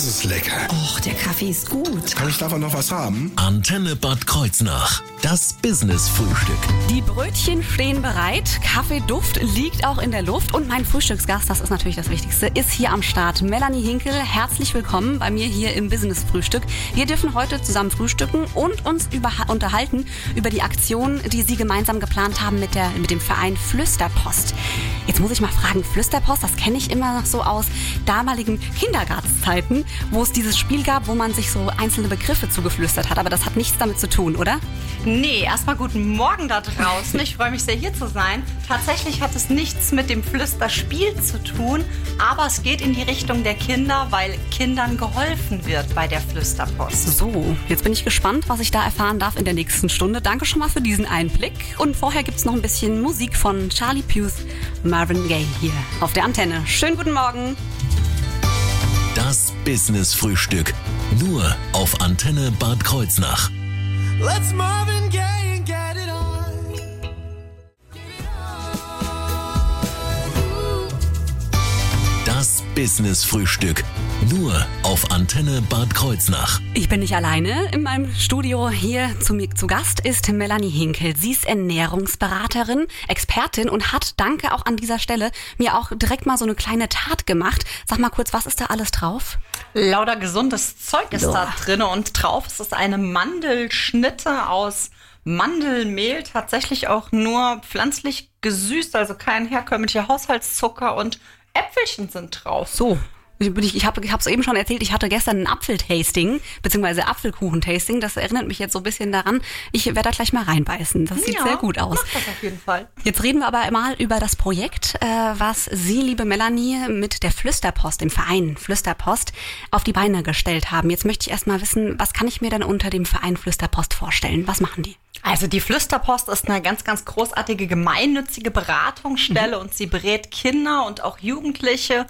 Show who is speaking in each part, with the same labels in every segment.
Speaker 1: Das ist lecker.
Speaker 2: Och, der Kaffee ist gut.
Speaker 1: Kann ich davon noch was haben?
Speaker 3: Antenne Bad Kreuznach. Das Business-Frühstück.
Speaker 2: Die Brötchen stehen bereit, Kaffeeduft liegt auch in der Luft und mein Frühstücksgast, das ist natürlich das Wichtigste, ist hier am Start. Melanie Hinkel, herzlich willkommen bei mir hier im Business-Frühstück. Wir dürfen heute zusammen frühstücken und uns über, unterhalten über die Aktion, die Sie gemeinsam geplant haben mit, der, mit dem Verein Flüsterpost. Jetzt muss ich mal fragen, Flüsterpost, das kenne ich immer noch so aus damaligen Kindergartenzeiten, wo es dieses Spiel gab, wo man sich so einzelne Begriffe zugeflüstert hat. Aber das hat nichts damit zu tun, oder?
Speaker 4: Nee, erstmal guten Morgen da draußen. Ich freue mich sehr, hier zu sein. Tatsächlich hat es nichts mit dem Flüsterspiel zu tun, aber es geht in die Richtung der Kinder, weil Kindern geholfen wird bei der Flüsterpost.
Speaker 2: So, jetzt bin ich gespannt, was ich da erfahren darf in der nächsten Stunde. Danke schon mal für diesen Einblick. Und vorher gibt es noch ein bisschen Musik von Charlie Puth, Marvin Gaye hier auf der Antenne. Schönen guten Morgen.
Speaker 3: Das Business-Frühstück. Nur auf Antenne Bad Kreuznach.
Speaker 5: Let's Marvin Gaye
Speaker 3: Das Business-Frühstück. Nur auf Antenne Bad Kreuznach.
Speaker 2: Ich bin nicht alleine. In meinem Studio hier zu mir zu Gast ist Melanie Hinkel. Sie ist Ernährungsberaterin, Expertin und hat, danke auch an dieser Stelle, mir auch direkt mal so eine kleine Tat gemacht. Sag mal kurz, was ist da alles drauf?
Speaker 4: Lauter gesundes Zeug ist
Speaker 2: So.
Speaker 4: da drin und drauf ist es eine Mandelschnitte aus Mandelmehl, tatsächlich auch nur pflanzlich gesüßt, also kein herkömmlicher Haushaltszucker und Äpfelchen sind drauf.
Speaker 2: So. Ich, ich habe es eben schon erzählt, ich hatte gestern ein Apfeltasting, beziehungsweise Apfelkuchentasting. Das erinnert mich jetzt so ein bisschen daran. Ich werde da gleich mal reinbeißen. Das sieht
Speaker 4: Ja,
Speaker 2: sehr gut aus.
Speaker 4: Mach das auf jeden Fall.
Speaker 2: Jetzt reden wir aber mal über das Projekt, äh, was Sie, liebe Melanie, mit der Flüsterpost, dem Verein Flüsterpost, auf die Beine gestellt haben. Jetzt möchte ich erst mal wissen, was kann ich mir denn unter dem Verein Flüsterpost vorstellen? Was machen die?
Speaker 4: Also die Flüsterpost ist eine ganz, ganz großartige gemeinnützige Beratungsstelle und sie berät Kinder und auch Jugendliche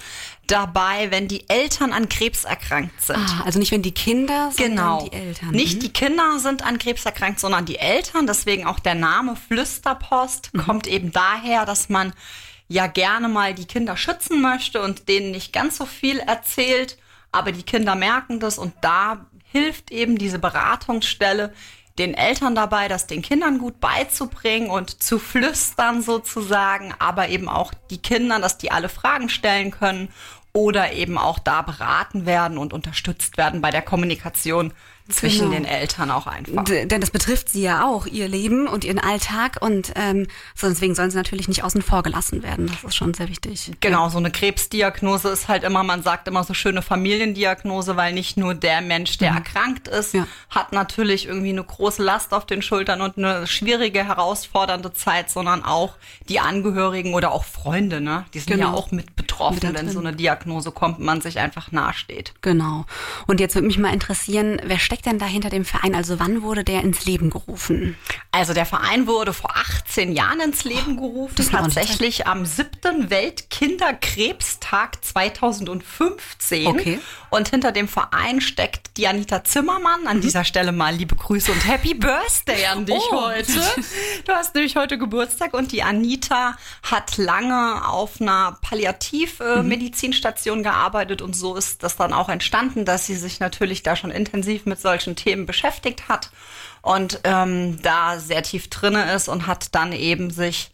Speaker 4: dabei, wenn die Eltern an Krebs erkrankt sind.
Speaker 2: Ah, also nicht wenn die Kinder, sondern
Speaker 4: Genau.
Speaker 2: die Eltern.
Speaker 4: Nicht
Speaker 2: Mhm.
Speaker 4: die Kinder sind an Krebs erkrankt, sondern die Eltern. Deswegen auch der Name Flüsterpost
Speaker 2: Mhm.
Speaker 4: kommt eben daher, dass man ja gerne mal die Kinder schützen möchte und denen nicht ganz so viel erzählt. Aber die Kinder merken das und da hilft eben diese Beratungsstelle den Eltern dabei, das den Kindern gut beizubringen und zu flüstern sozusagen, aber eben auch die Kinder, dass die alle Fragen stellen können oder eben auch da beraten werden und unterstützt werden bei der Kommunikation zwischen
Speaker 2: Genau.
Speaker 4: den Eltern auch einfach.
Speaker 2: D denn das betrifft sie ja auch, ihr Leben und ihren Alltag und ähm, so deswegen sollen sie natürlich nicht außen vor gelassen werden. Das ist schon sehr wichtig.
Speaker 4: Genau, so eine Krebsdiagnose ist halt immer, man sagt immer so schöne Familiendiagnose, weil nicht nur der Mensch, der erkrankt ist,
Speaker 2: Ja.
Speaker 4: hat natürlich irgendwie eine große Last auf den Schultern und eine schwierige, herausfordernde Zeit, sondern auch die Angehörigen oder auch Freunde, ne? Die sind ja
Speaker 2: Genau.
Speaker 4: auch mit betroffen,
Speaker 2: Mit
Speaker 4: wenn so eine Diagnose kommt und man sich einfach nahesteht.
Speaker 2: Genau. Und jetzt würde mich mal interessieren, wer steckt denn da hinter dem Verein? Also wann wurde der ins Leben gerufen?
Speaker 4: Also der Verein wurde vor 18 Jahren ins Leben gerufen,
Speaker 2: das ist eine ordentliche
Speaker 4: tatsächlich am 7. Weltkinderkrebstag 2015.
Speaker 2: Okay.
Speaker 4: Und hinter dem Verein steckt die Anita Zimmermann. An dieser Stelle mal liebe Grüße und Happy Birthday an dich
Speaker 2: Oh.
Speaker 4: heute. Du hast nämlich heute Geburtstag und die Anita hat lange auf einer Palliativmedizinstation gearbeitet und so ist das dann auch entstanden, dass sie sich natürlich da schon intensiv mit solchen Themen beschäftigt hat und ähm, da sehr tief drinne ist und hat dann eben sich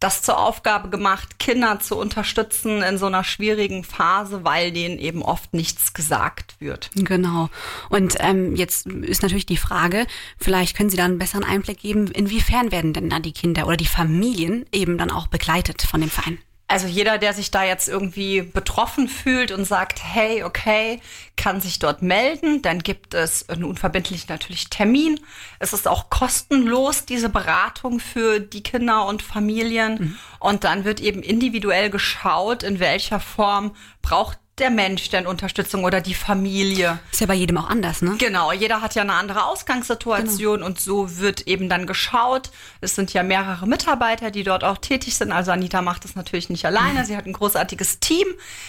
Speaker 4: das zur Aufgabe gemacht, Kinder zu unterstützen in so einer schwierigen Phase, weil denen eben oft nichts gesagt wird.
Speaker 2: Genau. Und ähm, jetzt ist natürlich die Frage, vielleicht können Sie da einen besseren Einblick geben, inwiefern werden denn da die Kinder oder die Familien eben dann auch begleitet von dem Verein?
Speaker 4: Also jeder, der sich da jetzt irgendwie betroffen fühlt und sagt, hey, okay, kann sich dort melden. Dann gibt es einen unverbindlichen natürlich Termin. Es ist auch kostenlos, diese Beratung für die Kinder und Familien. Und dann wird eben individuell geschaut, in welcher Form braucht der Mensch denn Unterstützung oder die Familie.
Speaker 2: Ist ja bei jedem auch anders, ne?
Speaker 4: Genau, jeder hat ja eine andere Ausgangssituation und so wird eben dann geschaut. Es sind ja mehrere Mitarbeiter, die dort auch tätig sind. Also Anita macht das natürlich nicht alleine. Sie hat ein großartiges Team.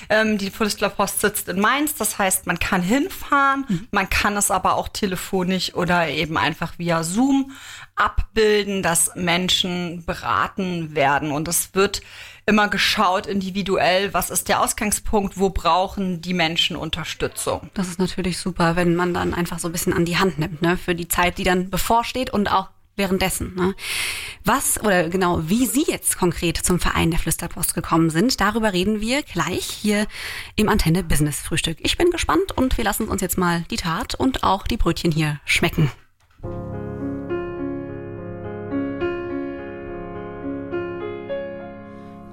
Speaker 4: Ähm, die Flüsterpost sitzt in Mainz. Das heißt, man kann hinfahren. Man kann es aber auch telefonisch oder eben einfach via Zoom abbilden, dass Menschen beraten werden. Und es wird immer geschaut individuell, was ist der Ausgangspunkt, wo brauchen die Menschen Unterstützung.
Speaker 2: Das ist natürlich super, wenn man dann einfach so ein bisschen an die Hand nimmt, ne? Für die Zeit, die dann bevorsteht und auch währenddessen. Ne? Was oder genau wie Sie jetzt konkret zum Verein der Flüsterpost gekommen sind, darüber reden wir gleich hier im Antenne Business Frühstück. Ich bin gespannt und wir lassen uns jetzt mal die Tat und auch die Brötchen hier schmecken.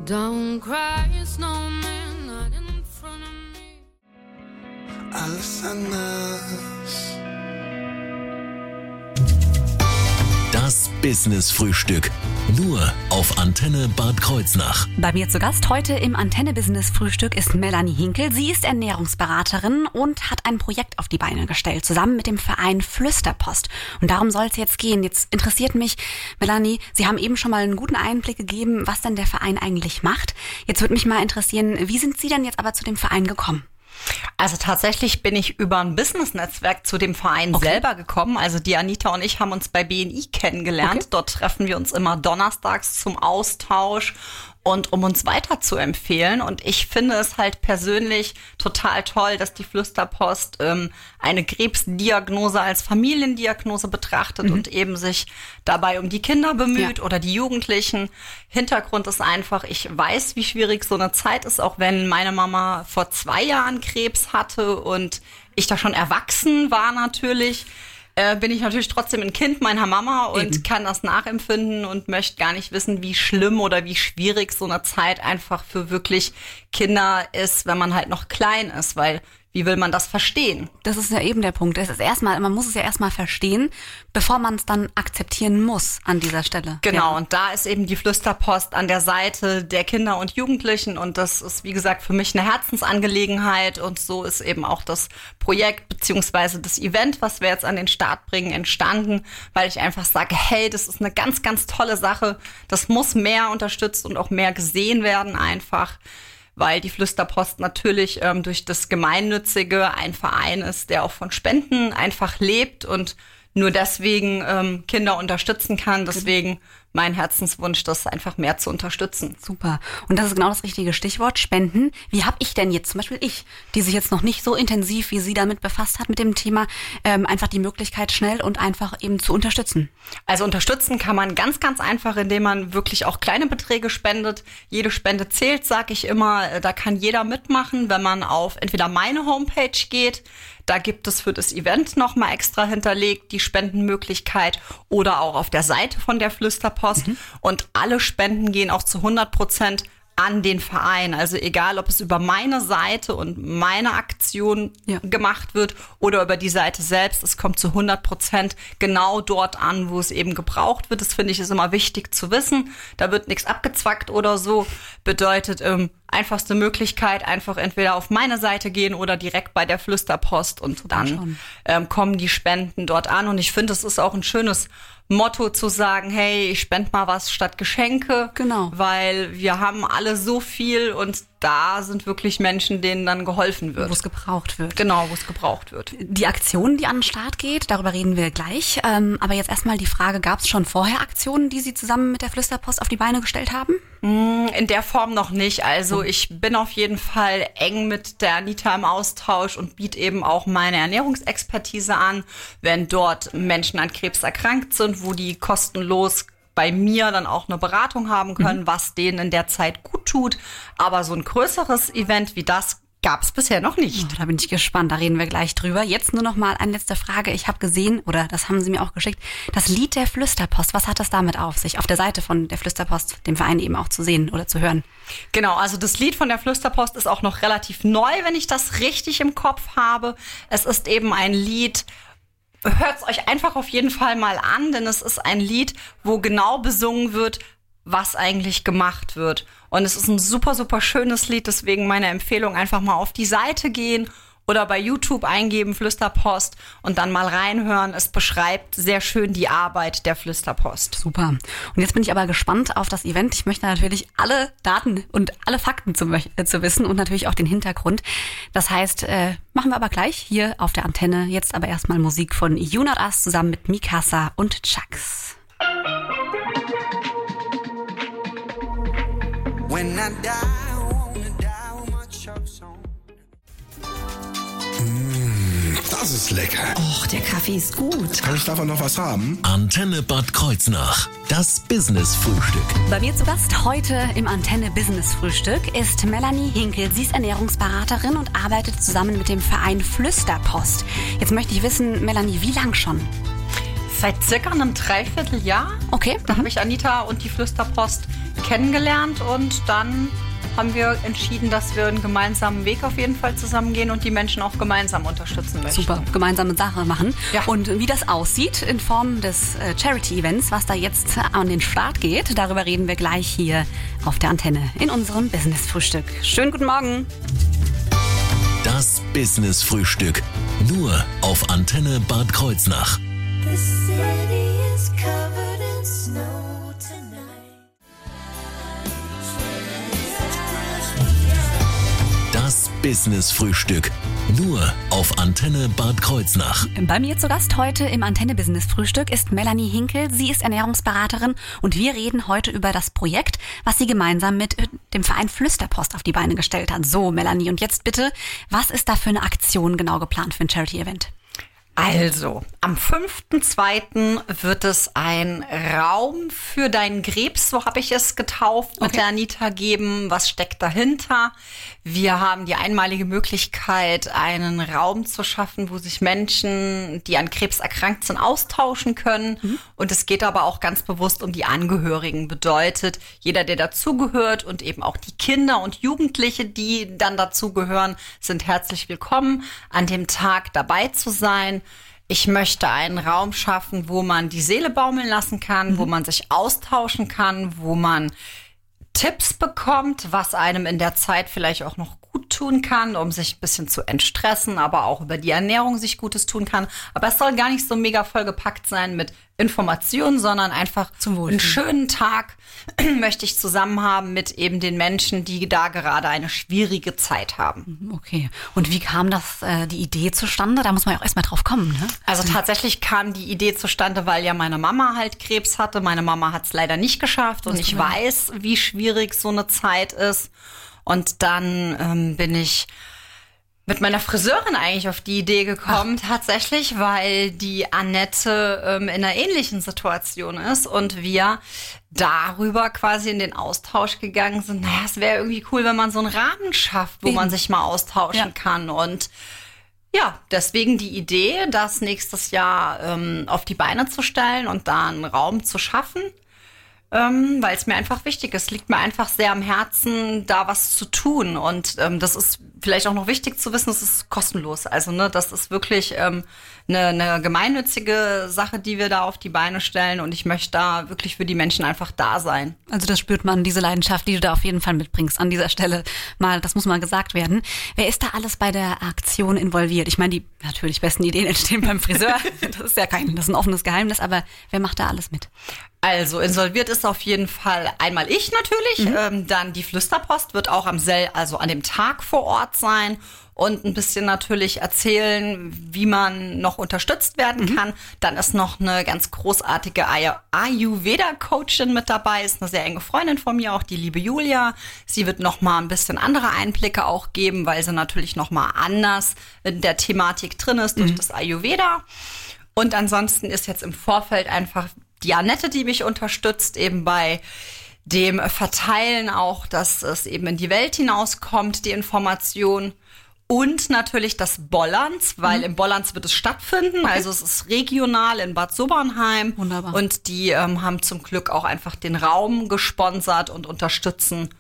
Speaker 1: Don't cry, snowman, not in front of me.
Speaker 5: Alles anders.
Speaker 3: Das Business Frühstück. Nur auf Antenne Bad Kreuznach.
Speaker 2: Bei mir zu Gast heute im Antenne Business Frühstück ist Melanie Hinkel. Sie ist Ernährungsberaterin und hat ein Projekt auf die Beine gestellt, zusammen mit dem Verein Flüsterpost. Und darum soll es jetzt gehen. Jetzt interessiert mich, Melanie, Sie haben eben schon mal einen guten Einblick gegeben, was denn der Verein eigentlich macht. Jetzt würde mich mal interessieren, wie sind Sie denn jetzt aber zu dem Verein gekommen?
Speaker 4: Also tatsächlich bin ich über ein Business-Netzwerk zu dem Verein
Speaker 2: Okay.
Speaker 4: selber gekommen. Also die Anita und ich haben uns bei BNI kennengelernt.
Speaker 2: Okay.
Speaker 4: Dort treffen wir uns immer donnerstags zum Austausch und um uns weiterzuempfehlen. Und ich finde es halt persönlich total toll, dass die Flüsterpost ähm, eine Krebsdiagnose als Familiendiagnose betrachtet und eben sich dabei um die Kinder bemüht
Speaker 2: Ja.
Speaker 4: oder die Jugendlichen. Hintergrund ist einfach, ich weiß, wie schwierig so eine Zeit ist, auch wenn meine Mama vor zwei Jahren Krebs hatte und ich da schon erwachsen war natürlich. Äh, bin ich natürlich trotzdem ein Kind meiner Mama und
Speaker 2: Eben.
Speaker 4: kann das nachempfinden und möchte gar nicht wissen, wie schlimm oder wie schwierig so eine Zeit einfach für wirklich Kinder ist, wenn man halt noch klein ist, weil wie will man das verstehen?
Speaker 2: Das ist ja eben der Punkt. Es ist erstmal, man muss es ja erstmal verstehen, bevor man es dann akzeptieren muss an dieser Stelle.
Speaker 4: Genau,
Speaker 2: Ja.
Speaker 4: und da ist eben die Flüsterpost an der Seite der Kinder und Jugendlichen und das ist, wie gesagt, für mich eine Herzensangelegenheit und so ist eben auch das Projekt beziehungsweise das Event, was wir jetzt an den Start bringen, entstanden, weil ich einfach sage, hey, das ist eine ganz, ganz tolle Sache. Das muss mehr unterstützt und auch mehr gesehen werden einfach weil die Flüsterpost natürlich ähm, durch das Gemeinnützige ein Verein ist, der auch von Spenden einfach lebt und nur deswegen ähm, Kinder unterstützen kann. Deswegen mein Herzenswunsch, das einfach mehr zu unterstützen.
Speaker 2: Super. Und das ist genau das richtige Stichwort, Spenden. Wie habe ich denn jetzt, zum Beispiel ich, die sich jetzt noch nicht so intensiv wie Sie damit befasst hat mit dem Thema, ähm, einfach die Möglichkeit schnell und einfach eben zu unterstützen?
Speaker 4: Also unterstützen kann man ganz, ganz einfach, indem man wirklich auch kleine Beträge spendet. Jede Spende zählt, sag ich immer. Äh, Da kann jeder mitmachen, wenn man auf entweder meine Homepage geht. Da gibt es für das Event nochmal extra hinterlegt die Spendenmöglichkeit oder auch auf der Seite von der Flüsterpost. Und alle Spenden gehen auch zu 100 Prozent an den Verein. Also egal, ob es über meine Seite und meine Aktion
Speaker 2: Ja.
Speaker 4: gemacht wird oder über die Seite selbst. Es kommt zu 100 Prozent genau dort an, wo es eben gebraucht wird. Das finde ich ist immer wichtig zu wissen. Da wird nichts abgezwackt oder so. Bedeutet, ähm, einfachste Möglichkeit, einfach entweder auf meine Seite gehen oder direkt bei der Flüsterpost und dann ähm, kommen die Spenden dort an. Und ich finde, es ist auch ein schönes Motto zu sagen, hey, ich spende mal was statt Geschenke.
Speaker 2: Genau.
Speaker 4: Weil wir haben alle so viel und da sind wirklich Menschen, denen dann geholfen
Speaker 2: Wo
Speaker 4: wird.
Speaker 2: es gebraucht wird.
Speaker 4: Genau, wo es gebraucht wird.
Speaker 2: Die Aktion, die an den Start geht, darüber reden wir gleich. Ähm, aber jetzt erstmal die Frage, gab es schon vorher Aktionen, die Sie zusammen mit der Flüsterpost auf die Beine gestellt haben?
Speaker 4: In der Form noch nicht. Also ich bin auf jeden Fall eng mit der Anita im Austausch und biete eben auch meine Ernährungsexpertise an, wenn dort Menschen an Krebs erkrankt sind, wo die kostenlos bei mir dann auch eine Beratung haben können, was denen in der Zeit gut tut. Aber so ein größeres Event wie das gab es bisher noch nicht.
Speaker 2: Oh, da bin ich gespannt, da reden wir gleich drüber. Jetzt nur noch mal eine letzte Frage. Ich habe gesehen, oder das haben Sie mir auch geschickt, das Lied der Flüsterpost. Was hat das damit auf sich? Auf der Seite von der Flüsterpost, dem Verein eben auch zu sehen oder zu hören.
Speaker 4: Genau, also das Lied von der Flüsterpost ist auch noch relativ neu, wenn ich das richtig im Kopf habe. Es ist eben ein Lied, hört es euch einfach auf jeden Fall mal an, denn es ist ein Lied, wo genau besungen wird, was eigentlich gemacht wird. Und es ist ein super, super schönes Lied, deswegen meine Empfehlung einfach mal auf die Seite gehen oder bei YouTube eingeben Flüsterpost und dann mal reinhören. Es beschreibt sehr schön die Arbeit der Flüsterpost.
Speaker 2: Super. Und jetzt bin ich aber gespannt auf das Event. Ich möchte natürlich alle Daten und alle Fakten zu, äh, zu wissen und natürlich auch den Hintergrund. Das heißt, äh, machen wir aber gleich hier auf der Antenne. Jetzt aber erstmal Musik von You Not Us zusammen mit Mikasa und Chucks.
Speaker 5: When I die, I wanna die with my chucks on.
Speaker 6: Das ist lecker.
Speaker 7: Och, der Kaffee ist gut.
Speaker 6: Kann ich davon noch was haben?
Speaker 3: Antenne Bad Kreuznach. Das Business-Frühstück.
Speaker 2: Bei mir zu Gast heute im Antenne Business Frühstück ist Melanie Hinkel. Sie ist Ernährungsberaterin und arbeitet zusammen mit dem Verein Flüsterpost. Jetzt möchte ich wissen, Melanie, wie lang schon?
Speaker 4: Seit circa einem Dreivierteljahr.
Speaker 2: Okay.
Speaker 4: Da habe ich Anita und die Flüsterpost kennengelernt und dann haben wir entschieden, dass wir einen gemeinsamen Weg auf jeden Fall zusammengehen und die Menschen auch gemeinsam unterstützen möchten.
Speaker 2: Super, gemeinsame Sache machen.
Speaker 4: Ja.
Speaker 2: Und wie das aussieht in Form des äh, Charity-Events, was da jetzt an den Start geht, darüber reden wir gleich hier auf der Antenne in unserem Business-Frühstück. Schönen guten Morgen.
Speaker 3: Das Business-Frühstück. Nur auf Antenne Bad Kreuznach. Das Business-Frühstück. Nur auf Antenne Bad Kreuznach.
Speaker 2: Bei mir zu Gast heute im Antenne Business Frühstück ist Melanie Hinkel. Sie ist Ernährungsberaterin und wir reden heute über das Projekt, was sie gemeinsam mit äh, dem Verein Flüsterpost auf die Beine gestellt hat. So, Melanie, und jetzt bitte, was ist da für eine Aktion genau geplant für ein Charity-Event?
Speaker 4: Also, am 5.2. wird es ein Raum für deinen Krebs, so habe ich es getauft, mit
Speaker 2: Okay.
Speaker 4: der Anita geben. Was steckt dahinter? Wir haben die einmalige Möglichkeit, einen Raum zu schaffen, wo sich Menschen, die an Krebs erkrankt sind, austauschen können. Und es geht aber auch ganz bewusst um die Angehörigen. Bedeutet, jeder, der dazugehört und eben auch die Kinder und Jugendliche, die dann dazugehören, sind herzlich willkommen, an dem Tag dabei zu sein. Ich möchte einen Raum schaffen, wo man die Seele baumeln lassen kann, wo man sich austauschen kann, wo man Tipps bekommt, was einem in der Zeit vielleicht auch noch gut tun kann, um sich ein bisschen zu entstressen, aber auch über die Ernährung sich Gutes tun kann. Aber es soll gar nicht so mega vollgepackt sein mit Informationen, sondern einfach
Speaker 2: Zum
Speaker 4: einen schönen Tag möchte ich zusammen haben mit eben den Menschen, die da gerade eine schwierige Zeit haben.
Speaker 2: Okay. Und wie kam das, äh, die Idee zustande? Da muss man ja auch erstmal drauf kommen, ne?
Speaker 4: Also tatsächlich kam die Idee zustande, weil ja meine Mama halt Krebs hatte. Meine Mama hat es leider nicht geschafft und ich weiß, wie schwierig so eine Zeit ist. Und dann ähm, bin ich mit meiner Friseurin eigentlich auf die Idee gekommen, tatsächlich, weil die Annette ähm, in einer ähnlichen Situation ist und wir darüber quasi in den Austausch gegangen sind. Naja, es wäre irgendwie cool, wenn man so einen Rahmen schafft, wo
Speaker 2: Eben.
Speaker 4: man sich mal austauschen
Speaker 2: Ja.
Speaker 4: kann und ja, deswegen die Idee, das nächstes Jahr ähm, auf die Beine zu stellen und da einen Raum zu schaffen, ähm, weil es mir einfach wichtig ist. Liegt mir einfach sehr am Herzen, da was zu tun. Und ähm, das ist vielleicht auch noch wichtig zu wissen, es ist kostenlos. Also ne, das ist wirklich ähm, eine, eine gemeinnützige Sache, die wir da auf die Beine stellen. Und ich möchte da wirklich für die Menschen einfach da sein.
Speaker 2: Also das spürt man, diese Leidenschaft, die du da auf jeden Fall mitbringst an dieser Stelle. Mal, das muss mal gesagt werden. Wer ist da alles bei der Aktion involviert? Ich meine, die natürlich besten Ideen entstehen beim Friseur. Das ist ja kein, das ist ein offenes Geheimnis, aber wer macht da alles mit?
Speaker 4: Also insolviert ist auf jeden Fall einmal ich natürlich, ähm, dann die Flüsterpost wird auch am Sel, also an dem Tag vor Ort sein und ein bisschen natürlich erzählen, wie man noch unterstützt werden kann. Dann ist noch eine ganz großartige Ay- Ayurveda-Coachin mit dabei, ist eine sehr enge Freundin von mir, auch die liebe Julia. Sie wird noch mal ein bisschen andere Einblicke auch geben, weil sie natürlich noch mal anders in der Thematik drin ist durch das Ayurveda. Und ansonsten ist jetzt im Vorfeld einfach die Annette, die mich unterstützt, eben bei dem Verteilen auch, dass es eben in die Welt hinauskommt, die Information. Und natürlich das Bollands, weil im Bollands wird es stattfinden. Also es ist regional in Bad Sobernheim.
Speaker 2: Wunderbar.
Speaker 4: Und die ähm, haben zum Glück auch einfach den Raum gesponsert und unterstützen.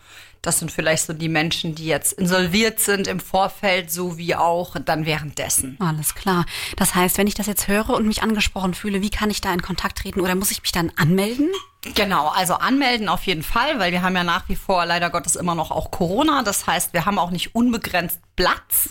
Speaker 4: Das sind vielleicht so die Menschen, die jetzt insolviert sind im Vorfeld, sowie auch dann währenddessen.
Speaker 2: Alles klar. Das heißt, wenn ich das jetzt höre und mich angesprochen fühle, wie kann ich da in Kontakt treten oder muss ich mich dann anmelden?
Speaker 4: Genau, also anmelden auf jeden Fall, weil wir haben ja nach wie vor leider Gottes immer noch auch Corona. Das heißt, wir haben auch nicht unbegrenzt Platz.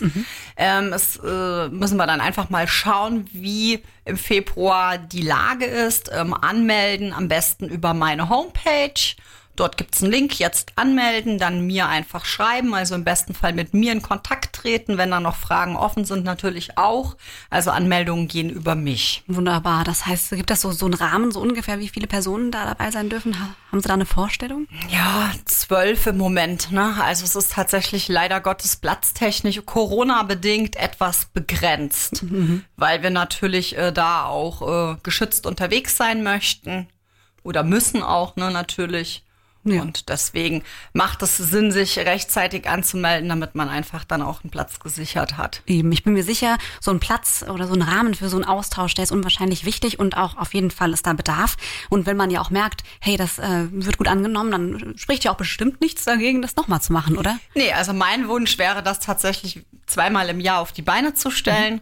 Speaker 4: Ähm, es äh, müssen wir dann einfach mal schauen, wie im Februar die Lage ist. Ähm, anmelden am besten über meine Homepage. Dort gibt's einen Link, jetzt anmelden, dann mir einfach schreiben, also im besten Fall mit mir in Kontakt rantreten. Wenn da noch Fragen offen sind, natürlich auch. Also Anmeldungen gehen über mich.
Speaker 2: Wunderbar. Das heißt, gibt das so, so einen Rahmen, so ungefähr, wie viele Personen da dabei sein dürfen? Ha- Haben Sie da eine Vorstellung?
Speaker 4: Ja, zwölf im Moment. Ne? Also es ist tatsächlich leider Gottes platztechnisch Corona-bedingt etwas begrenzt, weil wir natürlich äh, da auch äh, geschützt unterwegs sein möchten oder müssen auch ne, natürlich.
Speaker 2: Ja.
Speaker 4: Und deswegen macht es Sinn, sich rechtzeitig anzumelden, damit man einfach dann auch einen Platz gesichert hat.
Speaker 2: Eben, ich bin mir sicher, so ein Platz oder so ein Rahmen für so einen Austausch, der ist unwahrscheinlich wichtig und auch auf jeden Fall ist da Bedarf. Und wenn man ja auch merkt, hey, das äh, wird gut angenommen, dann spricht ja auch bestimmt nichts dagegen, das nochmal zu machen, oder?
Speaker 4: Nee, also mein Wunsch wäre, das tatsächlich zweimal im Jahr auf die Beine zu stellen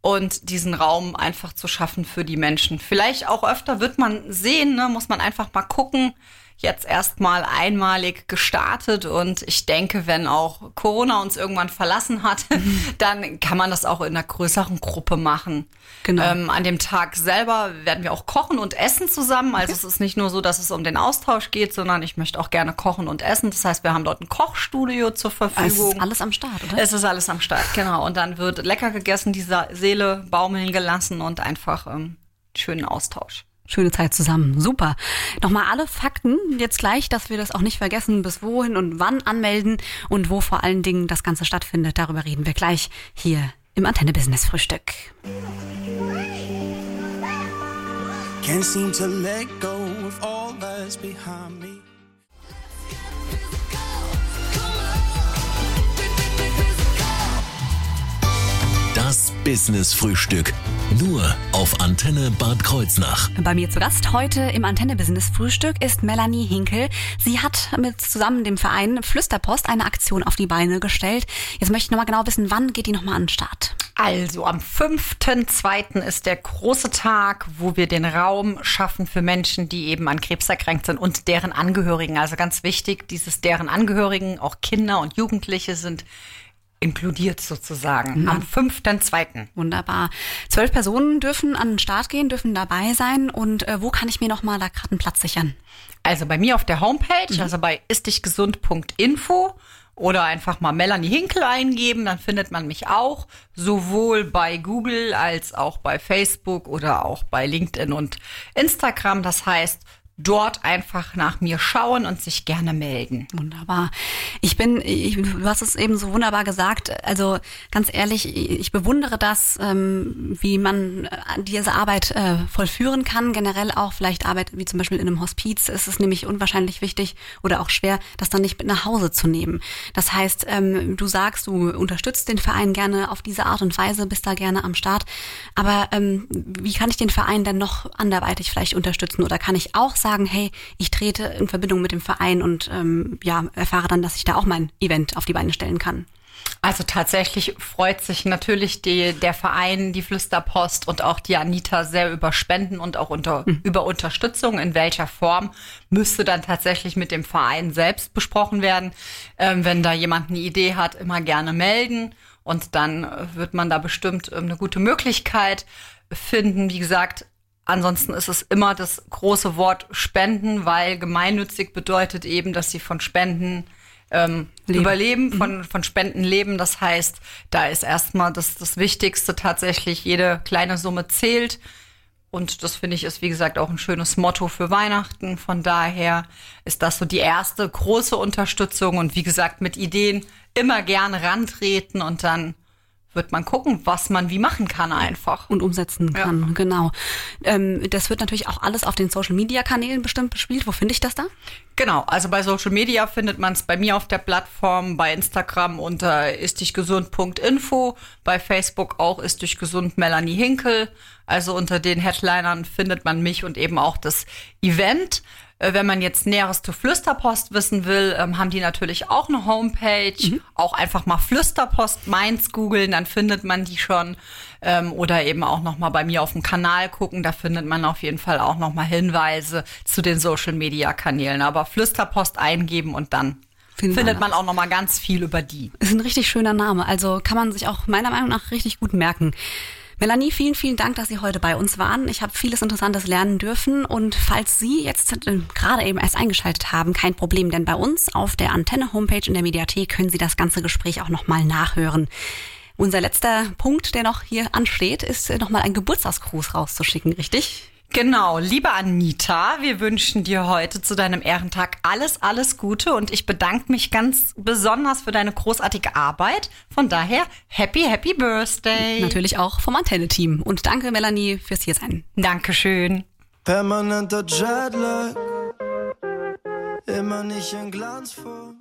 Speaker 4: und diesen Raum einfach zu schaffen für die Menschen. Vielleicht auch öfter wird man sehen, ne, muss man einfach mal gucken. Jetzt erstmal einmalig gestartet und ich denke, wenn auch Corona uns irgendwann verlassen hat, dann kann man das auch in einer größeren Gruppe machen.
Speaker 2: Genau.
Speaker 4: Ähm, an dem Tag selber werden wir auch kochen und essen zusammen. Also es ist nicht nur so, dass es um den Austausch geht, sondern ich möchte auch gerne kochen und essen. Das heißt, wir haben dort ein Kochstudio zur
Speaker 2: Also
Speaker 4: Verfügung.
Speaker 2: es ist alles am Start, oder?
Speaker 4: Es ist alles am Start, genau. Und dann wird lecker gegessen, die Seele baumeln gelassen und einfach ähm, schönen Austausch.
Speaker 2: Schöne Zeit zusammen. Super. Nochmal alle Fakten jetzt gleich, dass wir das auch nicht vergessen, bis wohin und wann anmelden und wo vor allen Dingen das Ganze stattfindet. Darüber reden wir gleich hier im Antenne Business Frühstück.
Speaker 5: Can't seem to let go of all that's behind me.
Speaker 3: Das Business Frühstück. Nur auf Antenne Bad Kreuznach.
Speaker 2: Bei mir zu Gast heute im Antenne Business Frühstück ist Melanie Hinkel. Sie hat mit zusammen dem Verein Flüsterpost eine Aktion auf die Beine gestellt. Jetzt möchte ich nochmal genau wissen, wann geht die nochmal an den Start?
Speaker 4: Also am 5.2. ist der große Tag, wo wir den Raum schaffen für Menschen, die eben an Krebs erkrankt sind und deren Angehörigen. Also ganz wichtig, dieses deren Angehörigen, auch Kinder und Jugendliche sind inkludiert sozusagen. Am 5.2.
Speaker 2: Wunderbar. Zwölf Personen dürfen an den Start gehen, dürfen dabei sein. Und äh, wo kann ich mir nochmal da gerade einen Platz sichern?
Speaker 4: Also bei mir auf der Homepage, also bei istdichgesund.info oder einfach mal Melanie Hinkel eingeben, dann findet man mich auch, sowohl bei Google als auch bei Facebook oder auch bei LinkedIn und Instagram. Das heißt, dort einfach nach mir schauen und sich gerne melden.
Speaker 2: Wunderbar. Ich bin, ich, du hast es eben so wunderbar gesagt. Also ganz ehrlich, ich bewundere das, ähm, wie man äh, diese Arbeit äh, vollführen kann. Generell auch vielleicht Arbeit wie zum Beispiel in einem Hospiz. Es ist nämlich unwahrscheinlich wichtig oder auch schwer, das dann nicht mit nach Hause zu nehmen. Das heißt, ähm, du sagst, du unterstützt den Verein gerne auf diese Art und Weise, bist da gerne am Start. Aber ähm, wie kann ich den Verein denn noch anderweitig vielleicht unterstützen? Oder kann ich auch sagen, hey, ich trete in Verbindung mit dem Verein und ähm, ja, erfahre dann, dass ich da auch mein Event auf die Beine stellen kann?
Speaker 4: Also tatsächlich freut sich natürlich die, der Verein, die Flüsterpost und auch die Anita sehr über Spenden und auch unter, über Unterstützung. In welcher Form müsste dann tatsächlich mit dem Verein selbst besprochen werden. Ähm, wenn da jemand eine Idee hat, immer gerne melden. Und dann wird man da bestimmt ähm, eine gute Möglichkeit finden. Wie gesagt, Ansonsten ist es immer das große Wort Spenden, weil gemeinnützig bedeutet eben, dass sie von Spenden ähm,
Speaker 2: Leben.
Speaker 4: überleben, von, von Spenden leben. Das heißt, da ist erstmal das, das Wichtigste tatsächlich, jede kleine Summe zählt. Und das finde ich ist, wie gesagt, auch ein schönes Motto für Weihnachten. Von daher ist das so die erste große Unterstützung. Und wie gesagt, mit Ideen immer gerne rantreten und dann wird man gucken, was man wie machen kann einfach.
Speaker 2: Und umsetzen kann, genau. Ähm, das wird natürlich auch alles auf den Social-Media-Kanälen bestimmt bespielt. Wo finde ich das da?
Speaker 4: Genau, also bei Social Media findet man es bei mir auf der Plattform, bei Instagram unter istdichgesund.info, bei Facebook auch ist dich gesund Melanie Hinkel. Also unter den Headlinern findet man mich und eben auch das Event. Äh, Wenn man jetzt Näheres zur Flüsterpost wissen will, ähm, haben die natürlich auch eine Homepage. Auch einfach mal Flüsterpost Mainz googeln, dann findet man die schon. Ähm, oder eben auch noch mal bei mir auf dem Kanal gucken, da findet man auf jeden Fall auch noch mal Hinweise zu den Social Media Kanälen. Aber Flüsterpost eingeben und dann
Speaker 2: Findet man
Speaker 4: findet man auch noch mal ganz viel über die.
Speaker 2: Ist ein richtig schöner Name. Also kann man sich auch meiner Meinung nach richtig gut merken. Melanie, vielen, vielen Dank, dass Sie heute bei uns waren. Ich habe vieles Interessantes lernen dürfen und falls Sie jetzt äh, gerade eben erst eingeschaltet haben, kein Problem, denn bei uns auf der Antenne-Homepage in der Mediathek können Sie das ganze Gespräch auch nochmal nachhören. Unser letzter Punkt, der noch hier ansteht, ist äh, nochmal ein Geburtstagsgruß rauszuschicken, richtig?
Speaker 4: Genau, liebe Anita, wir wünschen dir heute zu deinem Ehrentag alles, alles Gute und ich bedanke mich ganz besonders für deine großartige Arbeit. Von daher, happy, happy Birthday.
Speaker 2: Natürlich auch vom Antenne-Team. Und danke, Melanie, fürs hier sein.
Speaker 4: Dankeschön.
Speaker 5: Permanenter Jetlag. Immer nicht in Glanzvoll.